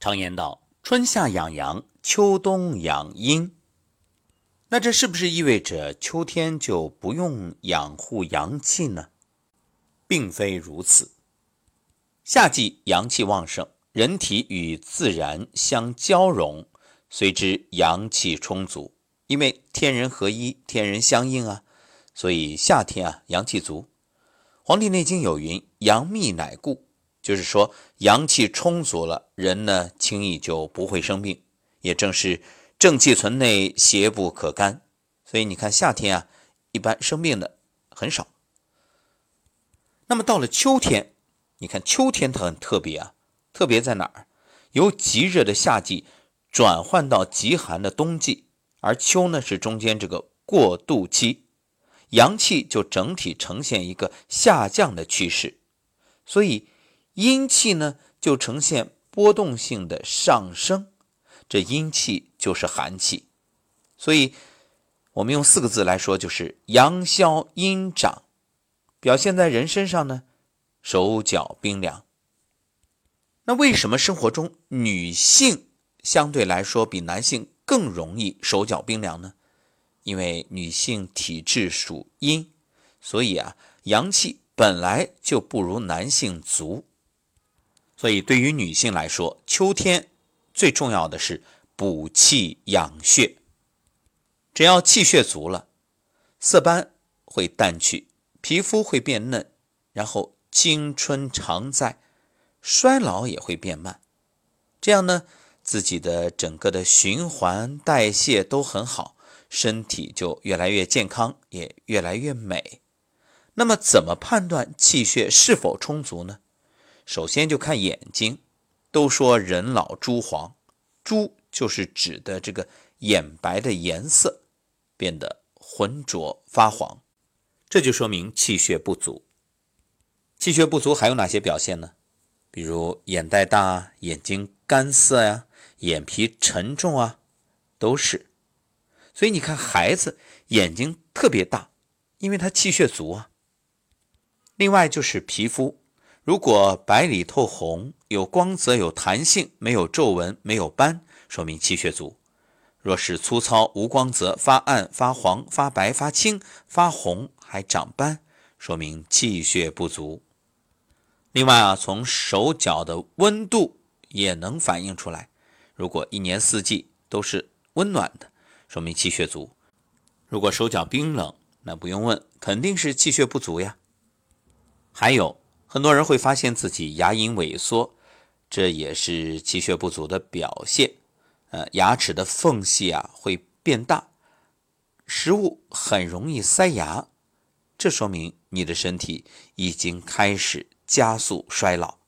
常言道：“春夏养阳，秋冬养阴。”那这是不是意味着秋天就不用养护阳气呢？并非如此。夏季阳气旺盛，人体与自然相交融，随之阳气充足。因为天人合一，天人相应啊，所以夏天啊阳气足。《黄帝内经》有云：“阳秘乃固。”就是说，阳气充足了，人呢轻易就不会生病。也正是正气存内，邪不可干。所以你看，夏天啊，一般生病的很少。那么到了秋天，你看秋天它很特别啊，特别在哪儿？由极热的夏季转换到极寒的冬季，而秋呢是中间这个过渡期，阳气就整体呈现一个下降的趋势，所以。阴气呢，就呈现波动性的上升，这阴气就是寒气，所以我们用四个字来说，就是阳消阴长，表现在人身上呢，手脚冰凉。那为什么生活中女性相对来说比男性更容易手脚冰凉呢？因为女性体质属阴，所以啊，阳气本来就不如男性足。所以，对于女性来说，秋天最重要的是补气养血。只要气血足了，色斑会淡去，皮肤会变嫩，然后青春常在，衰老也会变慢。这样呢，自己的整个的循环代谢都很好，身体就越来越健康，也越来越美。那么，怎么判断气血是否充足呢？首先就看眼睛，都说人老珠黄，珠就是指的这个眼白的颜色变得浑浊发黄，这就说明气血不足。气血不足还有哪些表现呢？比如眼袋大、眼睛干涩呀、眼皮沉重啊，都是。所以你看孩子眼睛特别大，因为他气血足啊。另外就是皮肤。如果白里透红，有光泽、有弹性，没有皱纹、没有斑，说明气血足；若是粗糙、无光泽、发暗、发黄、发白、发青、发红，还长斑，说明气血不足。另外啊，从手脚的温度也能反映出来。如果一年四季都是温暖的，说明气血足；如果手脚冰冷，那不用问，肯定是气血不足呀。还有。很多人会发现自己牙龈萎缩，这也是气血不足的表现。呃，牙齿的缝隙啊会变大，食物很容易塞牙，这说明你的身体已经开始加速衰老。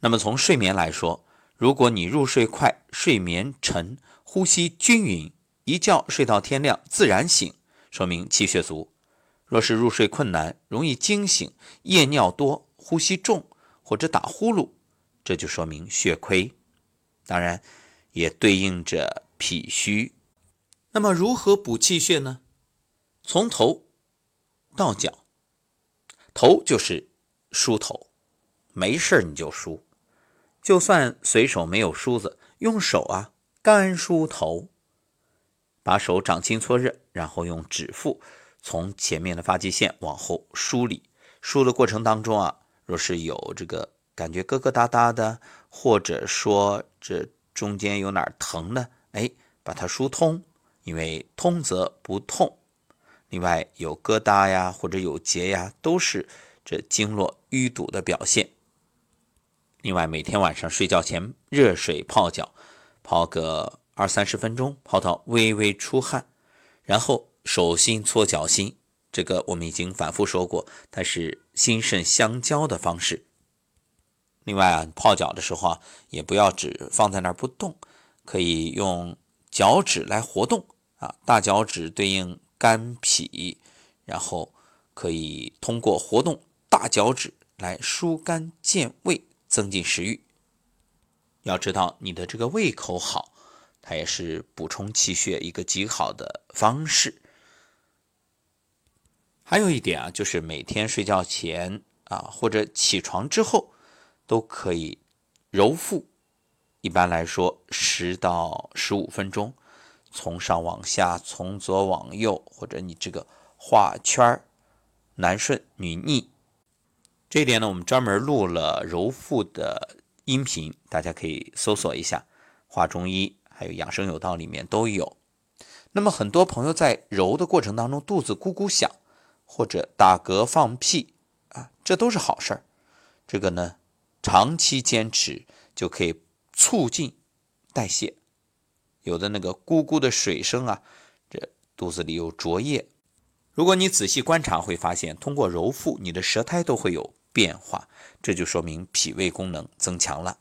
那么从睡眠来说，如果你入睡快、睡眠沉、呼吸均匀，一觉睡到天亮自然醒，说明气血足。若是入睡困难、容易惊醒、夜尿多、呼吸重或者打呼噜，这就说明血亏，当然也对应着脾虚。那么如何补气血呢？从头到脚，头就是梳头，没事你就梳，就算随手没有梳子，用手啊干梳头，把手掌心搓热，然后用指腹。从前面的发际线往后梳理，梳的过程当中啊，若是有这个感觉疙疙瘩瘩的，或者说这中间有哪儿疼的，哎，把它疏通，因为通则不痛。另外有疙瘩呀，或者有结呀，都是这经络淤堵的表现。另外每天晚上睡觉前热水泡脚，泡个二三十分钟，泡到微微出汗，然后。手心搓脚心，这个我们已经反复说过，它是心肾相交的方式。另外啊，泡脚的时候啊，也不要只放在那儿不动，可以用脚趾来活动啊。大脚趾对应肝脾，然后可以通过活动大脚趾来疏肝健胃，增进食欲。要知道你的这个胃口好，它也是补充气血一个极好的方式。还有一点啊，就是每天睡觉前啊，或者起床之后，都可以揉腹一般来说十到十五分钟，从上往下，从左往右，或者你这个画圈儿，男顺女逆。这一点呢，我们专门录了揉腹的音频，大家可以搜索一下，《画中医》还有《养生有道》里面都有。那么很多朋友在揉的过程当中，肚子咕咕响，或者打嗝放屁啊，这都是好事儿。这个呢，长期坚持就可以促进代谢。有的那个咕咕的水声啊，这肚子里有浊液。如果你仔细观察，会发现通过揉腹，你的舌苔都会有。变化，这就说明脾胃功能增强了。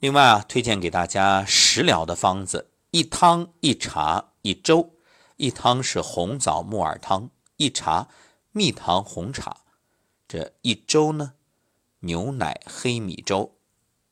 另外啊，推荐给大家食疗的方子：一汤一茶一粥。一汤是红枣木耳汤，一茶蜜糖红茶。这一粥呢，牛奶黑米粥。